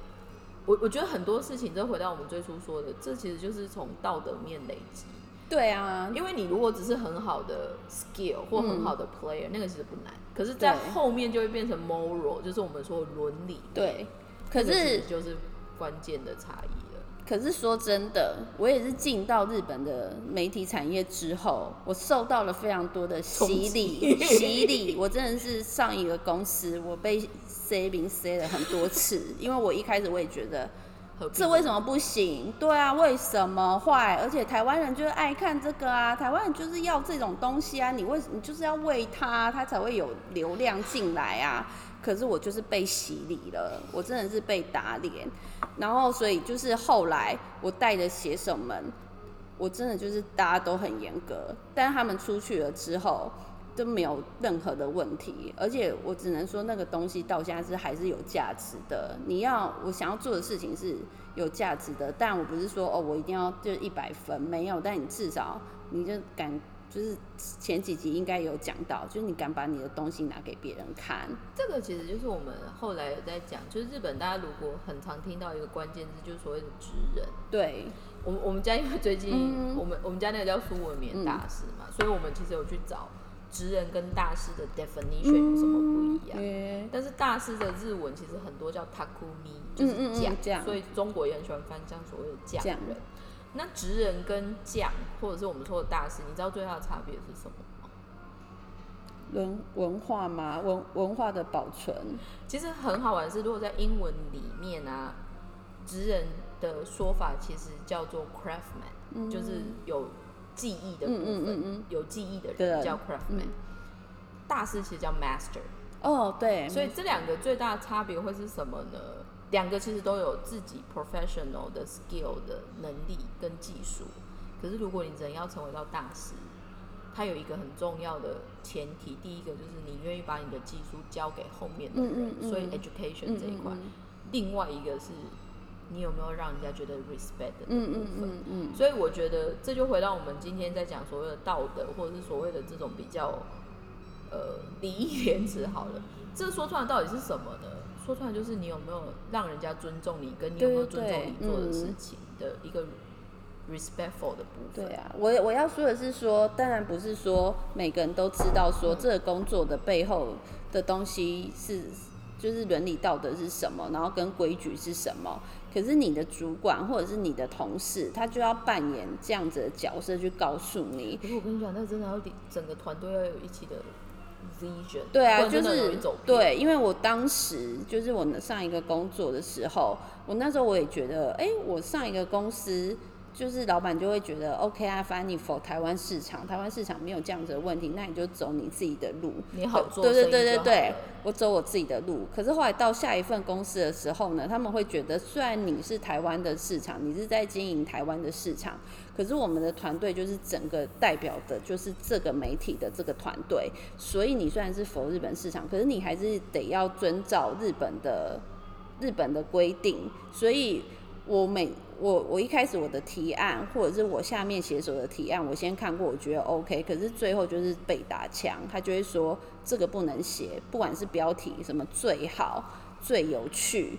[SPEAKER 1] 我我觉得很多事情，这回到我们最初说的，这其实就是从道德面累积。
[SPEAKER 2] 对啊，
[SPEAKER 1] 因为你如果只是很好的 skill 或很好的
[SPEAKER 2] 嗯
[SPEAKER 1] player，、那个其实不难。可是，在
[SPEAKER 2] 对
[SPEAKER 1] 后面就会变成 moral，就是我们说的伦理。
[SPEAKER 2] 对，可是
[SPEAKER 1] 就是关键的差异了。
[SPEAKER 2] 可是说真的，我也是进到日本的媒体产业之后，我受到了非常多的洗礼，洗礼。我真的是上一个公司，我被塞名塞了很多次，因为我一开始我也觉得这为什么不行？对啊，为什么坏？而且台湾人就是爱看这个啊，台湾人就是要这种东西啊，你为你就是要喂他，他才会有流量进来啊。可是我就是被洗礼了，我真的是被打脸。然后所以就是后来我带的写手们，我真的就是大家都很严格，但他们出去了之后。都没有任何的问题，而且我只能说那个东西到现在是还是有价值的。你要我想要做的事情是有价值的，但我不是说哦我一定要就一百分，没有，但你至少你就敢，就是前几集应该有讲到，就是你敢把你的东西拿给别人看，
[SPEAKER 1] 这个其实就是我们后来有在讲，就是日本大家如果很常听到一个关键字，就是所谓的职人。
[SPEAKER 2] 对，
[SPEAKER 1] 我们我们家因为最近、
[SPEAKER 2] 嗯
[SPEAKER 1] 我们我们家那个叫苏文棉大师嘛，所以我们其实有去找职人跟大师的 definition 有什么不一样。
[SPEAKER 2] 嗯
[SPEAKER 1] 但是大师的日文其实很多叫 takumi，
[SPEAKER 2] 嗯
[SPEAKER 1] 就是
[SPEAKER 2] 嗯嗯
[SPEAKER 1] 匠，
[SPEAKER 2] 匠
[SPEAKER 1] 所以中国也很喜欢翻像所谓的匠
[SPEAKER 2] 匠
[SPEAKER 1] 人。那职人跟匠，或者是我们说的大师，你知道最大的差别是什么吗？
[SPEAKER 2] 文文化嘛，文文化的保存，
[SPEAKER 1] 其实很好玩的是，如果在英文里面啊，职人的说法其实叫做 craftsman，、就是有技艺的部分，
[SPEAKER 2] 嗯嗯嗯嗯。
[SPEAKER 1] 有技艺的人叫 craftsman，、大师其实叫 master，
[SPEAKER 2] 哦，对，
[SPEAKER 1] 所以这两个最大的差别会是什么呢？两个其实都有自己 professional 的 skill 的能力跟技术，可是如果你人要成为到大师，它有一个很重要的前提，第一个就是你愿意把你的技术交给后面的人，所以 education 这一块。另外一个是你有没有让人家觉得 respect 的部
[SPEAKER 2] 嗯
[SPEAKER 1] 分。
[SPEAKER 2] 嗯嗯嗯，
[SPEAKER 1] 所以我觉得这就回到我们今天在讲所谓的道德，或者是所谓的这种比较呃礼义廉耻好了。这说出来到底是什么呢？说出来就是你有没有让人家尊重你，跟你有没有尊重你做的
[SPEAKER 2] 嗯
[SPEAKER 1] 事情的一个 respectful 的部分。
[SPEAKER 2] 对啊，我我要说的是说，当然不是说每个人都知道说这个工作的背后的东西是就是伦理道德是什么，然后跟规矩是什么。可是你的主管或者是你的同事，他就要扮演这样子的角色去告诉你，
[SPEAKER 1] 可是我跟你讲，那真的要整个团队要有一起的 vision，
[SPEAKER 2] 对啊，就是对，因为我当时就是我上一个工作的时候，我那时候我也觉得，哎、我上一个公司就是老板就会觉得 OK 啊，反正你否台湾市场，台湾市场没有这样子的问题，那你就走你自己的路，
[SPEAKER 1] 你好做
[SPEAKER 2] 对对对对对，我走我自己的路。可是后来到下一份公司的时候呢，他们会觉得，虽然你是台湾的市场，你是在经营台湾的市场，可是我们的团队就是整个代表的就是这个媒体的这个团队，所以你虽然是否日本市场，可是你还是得要遵照日本的日本的规定，所以我每我我一开始我的提案，或者是我下面写手的提案，我先看过，我觉得 OK，可是最后就是被打枪，他就会说这个不能写，不管是标题什么最好、最有趣，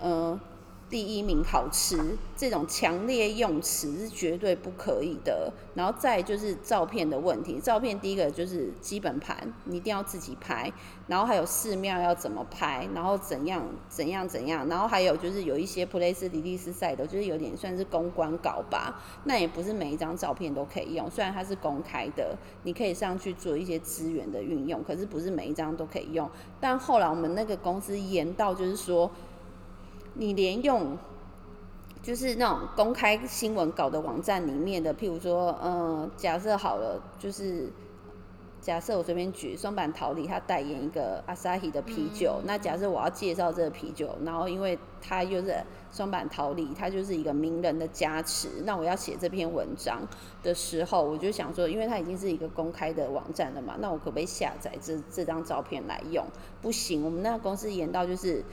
[SPEAKER 2] 呃，第一名好吃这种强烈用词是绝对不可以的。然后再就是照片的问题，照片第一个就是基本盘，你一定要自己拍，然后还有寺庙要怎么拍，然后怎样怎样怎样，然后还有就是有一些普雷斯迪利斯赛的，就是有点算是公关稿吧，那也不是每一张照片都可以用，虽然它是公开的，你可以上去做一些资源的运用，可是不是每一张都可以用。但后来我们那个公司严到就是说，你连用就是那种公开新闻稿的网站里面的，譬如说，呃，假设好了，就是假设我随便举松坂桃李，他代言一个 Asahi 的啤酒，那假设我要介绍这个啤酒，然后因为他又是松坂桃李，他就是一个名人的加持，那我要写这篇文章的时候，我就想说，因为它已经是一个公开的网站了嘛，那我可不可以下载这这张照片来用？不行，我们那个公司严到就是。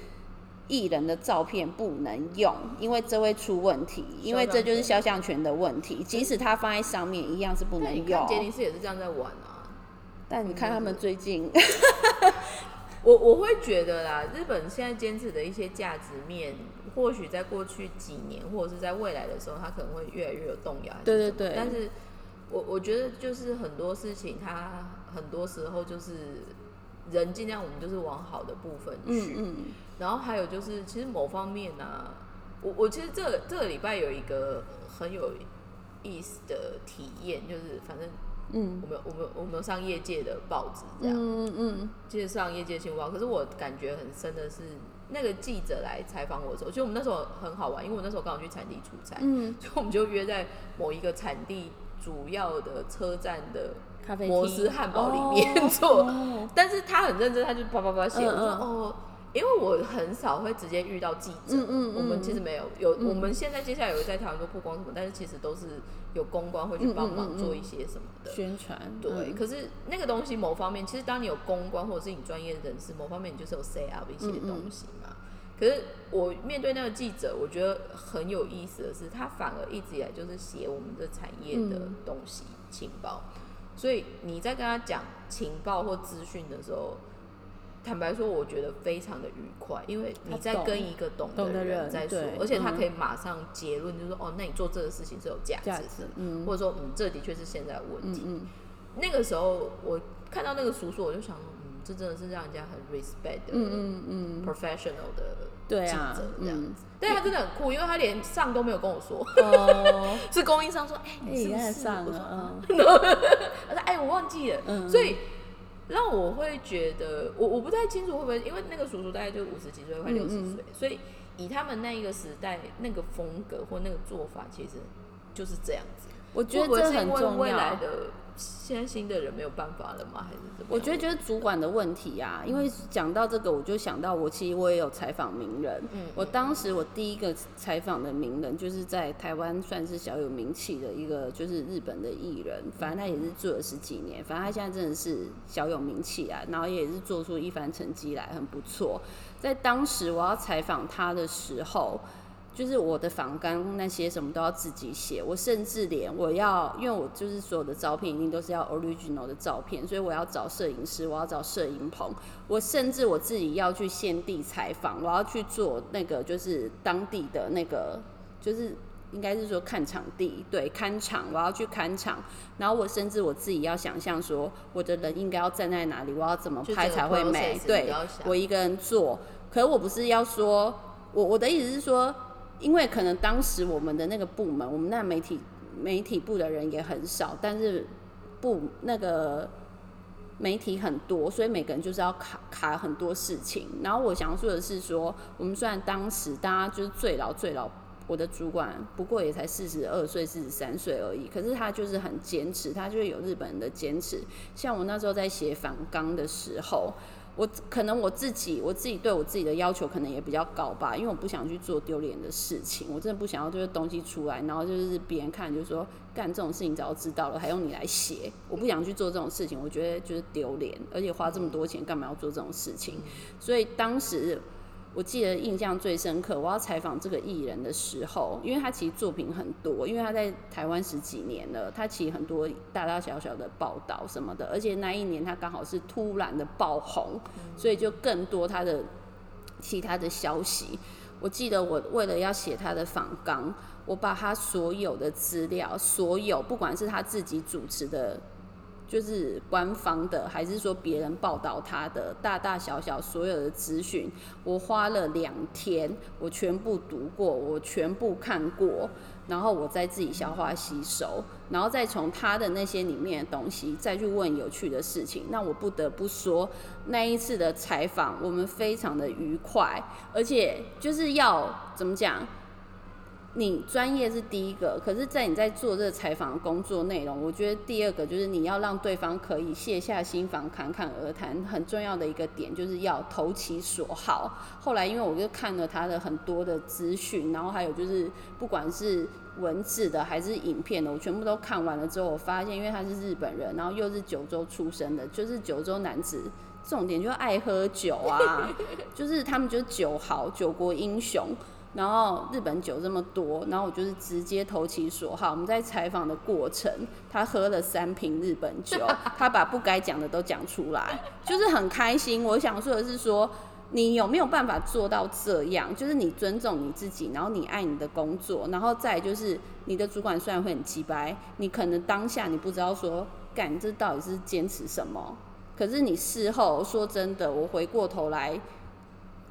[SPEAKER 2] 艺人的照片不能用，因为这会出问题，因为这就是肖像权的问题。即使他放在上面，一样是不能用。
[SPEAKER 1] 杰尼斯也是这样在玩啊。
[SPEAKER 2] 但你看他们最近，
[SPEAKER 1] 我我会觉得啦，日本现在坚持的一些价值面，或许在过去几年或者是在未来的时候，它可能会越来越有动摇。
[SPEAKER 2] 对对对
[SPEAKER 1] 但是我我觉得就是很多事情，它很多时候就是人尽量我们就是往好的部分去。
[SPEAKER 2] 嗯嗯，
[SPEAKER 1] 然后还有就是，其实某方面呢、我我其实这这个礼拜有一个很有意思的体验，就是反正
[SPEAKER 2] 嗯。
[SPEAKER 1] 我们我们我们有上业界的报纸这样，
[SPEAKER 2] 嗯嗯
[SPEAKER 1] 介上业界新闻报，可是我感觉很深的是，那个记者来采访我的时候，其实我们那时候很好玩，因为我那时候刚好去产地出差，
[SPEAKER 2] 嗯，
[SPEAKER 1] 所以我们就约在某一个产地主要的车站的
[SPEAKER 2] 咖啡
[SPEAKER 1] 摩斯汉堡里面做，
[SPEAKER 2] 哦
[SPEAKER 1] 但是他很认真，他就叭叭叭写，
[SPEAKER 2] 嗯
[SPEAKER 1] 我说
[SPEAKER 2] 嗯
[SPEAKER 1] 哦。因为我很少会直接遇到记者，
[SPEAKER 2] 嗯嗯
[SPEAKER 1] 我们
[SPEAKER 2] 嗯
[SPEAKER 1] 其实没有有，
[SPEAKER 2] 嗯。
[SPEAKER 1] 我们现在接下来有在台湾做曝光什么，但是其实都是有公关会去帮忙做一些什么的。
[SPEAKER 2] 宣传，
[SPEAKER 1] 对，
[SPEAKER 2] 嗯。
[SPEAKER 1] 可是那个东西某方面，其实当你有公关或者是你专业人士，某方面你就是有 say up 一些东西嘛。可是我面对那个记者，我觉得很有意思的是，他反而一直以来就是写我们的产业的
[SPEAKER 2] 嗯。
[SPEAKER 1] 东西、情报，所以你在跟他讲情报或资讯的时候。坦白说，我觉得非常的愉快，因为你在跟一个懂的
[SPEAKER 2] 人
[SPEAKER 1] 在说，而且他
[SPEAKER 2] 嗯
[SPEAKER 1] 可以马上结论，就是说，哦，那你做这个事情是有价值的，或者说，嗯，这的确是现在的问题。那个时候我看到那个叔叔，我就想，嗯，这真的是让人家很 respect 的
[SPEAKER 2] 嗯嗯嗯
[SPEAKER 1] ，professional 的记
[SPEAKER 2] 对啊，
[SPEAKER 1] 这样
[SPEAKER 2] 嗯
[SPEAKER 1] 子。但是他真的很酷，因为他连上都没有跟我说，
[SPEAKER 2] 哦，
[SPEAKER 1] 是供应商说，哎、
[SPEAKER 2] 哎，
[SPEAKER 1] 你是不是？
[SPEAKER 2] 也上
[SPEAKER 1] 我说
[SPEAKER 2] 了，嗯
[SPEAKER 1] 他 说，哎，我忘记了。
[SPEAKER 2] 嗯
[SPEAKER 1] 所以让我会觉得，我我不太清楚会不会，因为那个叔叔大概就五十几岁，快
[SPEAKER 2] 嗯
[SPEAKER 1] 六十岁，所以以他们那一个时代那个风格或那个做法，其实就是这样子。
[SPEAKER 2] 我觉得这很重要。
[SPEAKER 1] 未来的现在新的人没有办法了吗？还是怎么？
[SPEAKER 2] 我觉得就是主管的问题啊，因为讲到这个，我就想到我其实我也有采访名人，
[SPEAKER 1] 嗯
[SPEAKER 2] 我当时我第一个采访的名人就是在台湾算是小有名气的一个，就是日本的艺人，反正他也是做了十几年，反正他现在真的是小有名气啊，然后也是做出一番成绩来，很不错。在当时我要采访他的时候，就是我的访纲那些什么都要自己写，我甚至连我要，因为我就是所有的照片一定都是要 original 的照片，所以我要找摄影师，我要找摄影棚，我甚至我自己要去现地采访，我要去做那个就是当地的那个就是。应该是说看场地，对，看场，我要去看场，然后我甚至我自己要想象说，我的人应该要站在哪里，我要怎么拍才会美，对我一个人做，可是我不是要说，我我的意思是说，因为可能当时我们的那个部门，我们那媒体媒体部的人也很少，但是部那个媒体很多，所以每个人就是要卡卡很多事情。然后我想说的是说，我们虽然当时大家就是最老最老我的主管不过也才四十二岁、四十三岁而已，可是他就是很坚持，他就有日本人的坚持。像我那时候在写反纲的时候。我可能我自己，我自己对我自己的要求可能也比较高吧，因为我不想去做丢脸的事情，我真的不想要这些东西出来，然后就是别人看就说干这种事情早知道了，还用你来写，我不想去做这种事情，我觉得就是丢脸，而且花这么多钱干嘛要做这种事情？所以当时。我记得印象最深刻，我要采访这个艺人的时候，因为他其实作品很多，因为他在台湾十几年了，他其实很多大大小小的报道什么的，而且那一年他刚好是突然的爆红，所以就更多他的其他的消息。我记得我为了要写他的访纲，我把他所有的资料，所有不管是他自己主持的。就是官方的，还是说别人报道他的大大小小所有的资讯，我花了两天，我全部读过，我全部看过，然后我再自己消化吸收，然后再从他的那些里面的东西再去问有趣的事情。那我不得不说，那一次的采访我们非常的愉快，而且就是要怎么讲？你专业是第一个，可是，在你在做这个采访工作内容，我觉得第二个就是你要让对方可以卸下心防，侃侃而谈。很重要的一个点就是要投其所好。后来，因为我就看了他的很多的资讯，然后还有就是不管是文字的还是影片的，我全部都看完了之后，我发现，因为他是日本人，然后又是九州出生的，就是九州男子，重点就爱喝酒啊，就是他们就是酒豪，酒国英雄。然后日本酒这么多，然后我就是直接投其所好。我们在采访的过程，他喝了三瓶日本酒，他把不该讲的都讲出来，就是很开心。我想说的是说，你有没有办法做到这样？就是你尊重你自己，然后你爱你的工作，然后再就是你的主管虽然会很鸡掰，你可能当下你不知道说干这到底是坚持什么，可是你事后说真的，我回过头来。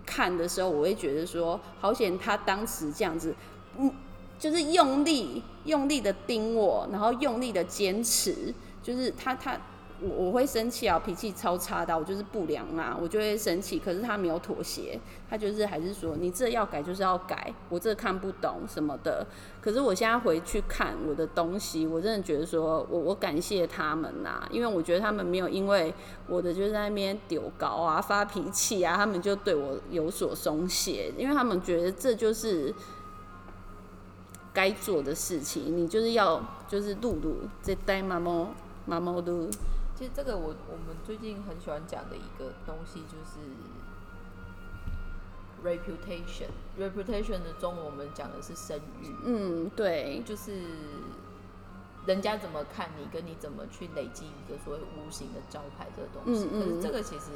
[SPEAKER 2] 看的时候，我会觉得说，好险他当时这样子，嗯，就是用力用力的盯我，然后用力的坚持，就是他他。我我会生气啊，脾气超差的，我就是不良啊，我就会生气。可是他没有妥协，他就是还是说你这要改就是要改，我这看不懂什么的。可是我现在回去看我的东西，我真的觉得说我我感谢他们呐，因为我觉得他们没有因为我的就在那边丢高啊发脾气啊，他们就对我有所松懈，因为他们觉得这就是该做的事情，你就是要就是露露这呆妈妈妈妈都。
[SPEAKER 1] 其实这个我我们最近很喜欢讲的一个东西就是 reputation。reputation 的中文我们讲的是声誉。
[SPEAKER 2] 嗯，对，
[SPEAKER 1] 就是人家怎么看你，跟你怎么去累积一个所谓无形的招牌这个东西。可是这个其实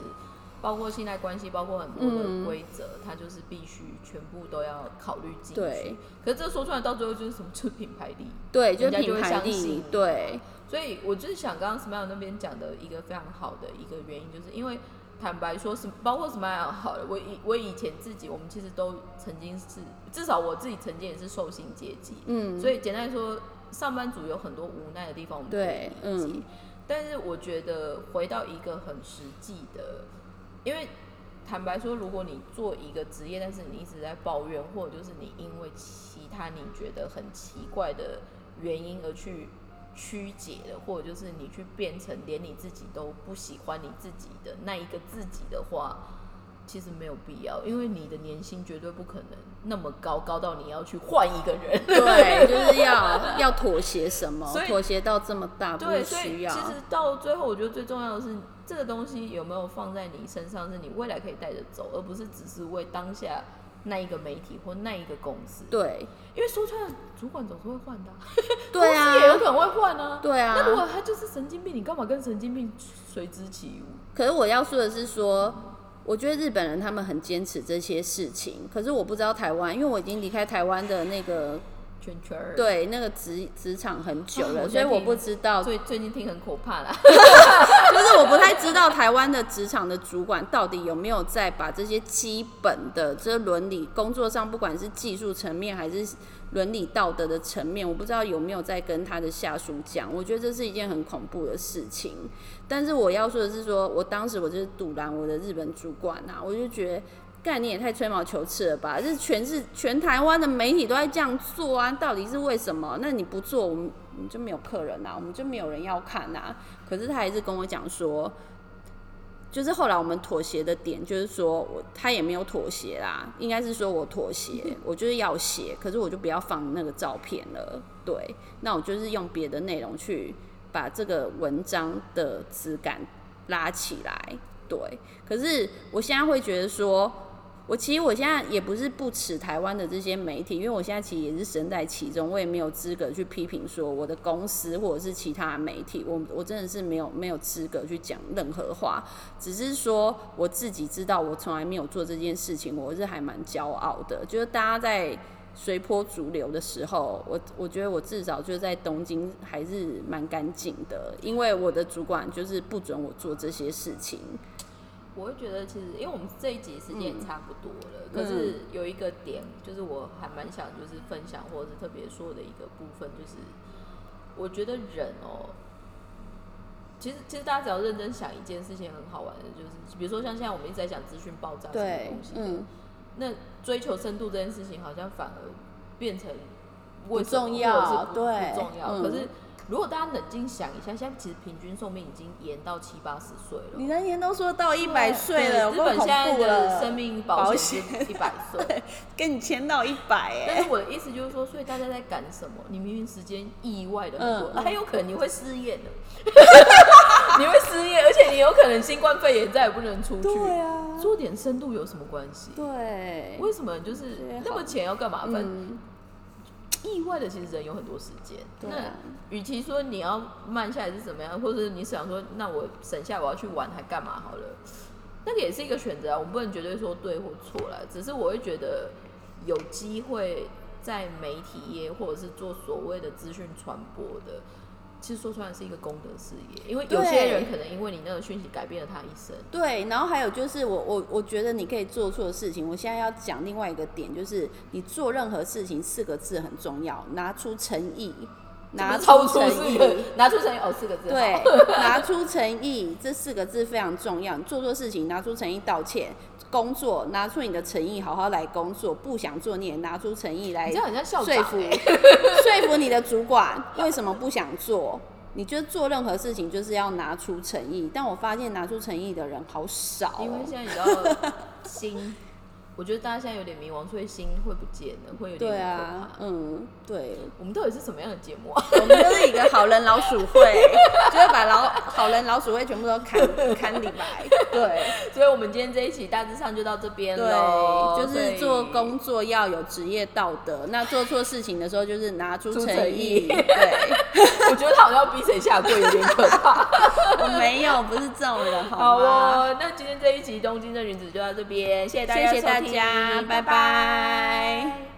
[SPEAKER 1] 包括信赖关系，包括很多的规则，它就是必须全部都要考虑进去。可是这说出来到最后就是什么？就是品牌力。
[SPEAKER 2] 对，就是品牌力。对。
[SPEAKER 1] 所以，我就是想刚刚 Smile 那边讲的一个非常好的一个原因，就是因为坦白说，是包括 Smile 好了，我以我以前自己，我们其实都曾经是，至少我自己曾经也是受薪阶级，嗯，所以简单说，上班族有很多无奈的地方，我们可以理解。但是我觉得回到一个很实际的，因为坦白说，如果你做一个职业，但是你一直在抱怨，或者就是你因为其他你觉得很奇怪的原因而去。曲解的，或者就是你去变成连你自己都不喜欢你自己的那一个自己的话，其实没有必要，因为你的年薪绝对不可能那么高，高到你要去换一个人。
[SPEAKER 2] 对，就是要要妥协什么？妥协到这么大，不需要。
[SPEAKER 1] 其实到最后，我觉得最重要的是这个东西有没有放在你身上，是你未来可以带着走，而不是只是为当下。那一个媒体或那一个公司，
[SPEAKER 2] 对，
[SPEAKER 1] 因为说穿了，主管总是会换的，
[SPEAKER 2] 对啊，
[SPEAKER 1] 公司也有可能会换啊，
[SPEAKER 2] 对啊。
[SPEAKER 1] 那如果他就是神经病，你干嘛跟神经病随之起舞？
[SPEAKER 2] 可是我要说的是，说我觉得日本人他们很坚持这些事情，可是我不知道台湾，因为我已经离开台湾的那个。
[SPEAKER 1] 圈圈儿
[SPEAKER 2] 对那个职职场很久了，所以我不知道。
[SPEAKER 1] 最最近听很可怕啦，
[SPEAKER 2] 就是我不太知道台湾的职场的主管到底有没有在把这些基本的这伦理工作上，不管是技术层面还是伦理道德的层面，我不知道有没有在跟他的下属讲。我觉得这是一件很恐怖的事情。但是我要说的是，说我当时我就是堵拦我的日本主管啊，我就觉得。概念也太吹毛求疵了吧？这全是全台湾的媒体都在这样做啊，到底是为什么？那你不做，我们就没有客人啊，我们就没有人要看啊。可是他还是跟我讲说，就是后来我们妥协的点，就是说我他也没有妥协啦，应该是说我妥协，我就是要写，可是我就不要放那个照片了。对，那我就是用别的内容去把这个文章的质感拉起来。对，可是我现在会觉得说。我其实我现在也不是不耻台湾的这些媒体，因为我现在其实也是身在其中，我也没有资格去批评说我的公司或者是其他媒体，我我真的是没有没有资格去讲任何话，只是说我自己知道我从来没有做这件事情，我是还蛮骄傲的。就是大家在随波逐流的时候，我我觉得我至少就在东京还是蛮干净的，因为我的主管就是不准我做这些事情。
[SPEAKER 1] 我会觉得，其实因为我们这一集时间也差不多了，可是有一个点，就是我还蛮想就是分享或者是特别说的一个部分，就是我觉得人哦，其实其实大家只要认真想一件事情，很好玩的，就是比如说像现在我们一直在讲资讯爆炸这个东西，嗯，那追求深度这件事情，好像反而变成
[SPEAKER 2] 不重要，对，
[SPEAKER 1] 不重要，可是。如果大家冷静想一下，现在其实平均寿命已经延到七八十岁了。
[SPEAKER 2] 你能延都说到一百岁了，
[SPEAKER 1] 日本现在的生命保险一百岁，
[SPEAKER 2] 跟你签到一百哎。
[SPEAKER 1] 但是我的意思就是说，所以大家在赶什么？你明明时间意外的很多，还有可能你会失业的，你会失业，而且你有可能新冠肺炎再也不能出去。
[SPEAKER 2] 对啊，
[SPEAKER 1] 做点深度有什么关系？
[SPEAKER 2] 对，
[SPEAKER 1] 为什么就是那么钱要干嘛分？意外的，其实人有很多时间。那与其说你要慢下来是怎么样，或者你想说，那我省下我要去玩还干嘛好了？那个也是一个选择啊，我们不能绝对说对或错了。只是我会觉得有机会在媒体业或者是做所谓的资讯传播的。其实说出来是一个功德事业，因为有些人可能因为你那个讯息改变了他一生。
[SPEAKER 2] 对，然后还有就是我我我觉得你可以做错事情。我现在要讲另外一个点，就是你做任何事情四个字很重要，拿出诚意，拿出诚意，
[SPEAKER 1] 拿出诚意哦，四个字。
[SPEAKER 2] 对，拿出诚意这四个字非常重要。做错事情拿出诚意道歉。工作拿出你的诚意，好好来工作。不想做你也拿出诚意来说服 说服你的主管。为什么不想做？你觉得做任何事情就是要拿出诚意，但我发现拿出诚意的人好少。
[SPEAKER 1] 因为现在你知道心。我觉得大家现在有点迷茫，所以心会不见了，会有点可怕。
[SPEAKER 2] 嗯，对。
[SPEAKER 1] 我们到底是什么样的节目啊？
[SPEAKER 2] 我们就是一个好人老鼠会，就会把老好人老鼠会全部都砍砍李白。对，
[SPEAKER 1] 所以我们今天这一期大致上就到这边喽。
[SPEAKER 2] 就是做工作要有职业道德，那做错事情的时候就是拿出诚意。对，
[SPEAKER 1] 我觉得他好像逼谁下跪，有点可怕。
[SPEAKER 2] 我没有，不是这种人，
[SPEAKER 1] 好哦，那今天这一集《东京的女子》就到这边，谢谢大家，
[SPEAKER 2] 谢谢大家，拜拜。